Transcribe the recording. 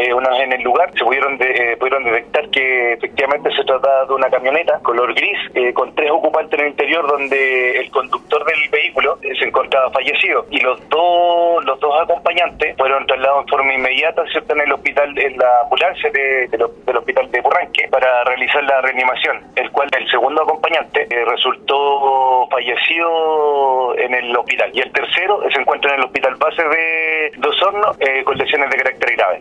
eh, una vez en el lugar se pudieron, de, eh, pudieron detectar que efectivamente se trataba de una camioneta color gris eh, con tres ocupantes en el interior donde el conductor del vehículo eh, se encontraba fallecido y los dos los dos acompañantes fueron trasladados en forma inmediata ¿cierto? en el hospital en la ambulancia de, del hospital de Burranque para realizar la reanimación el cual el segundo acompañante resultó fallecido en el hospital y el tercero se encuentra en el hospital base de Dos Hornos con lesiones de carácter grave.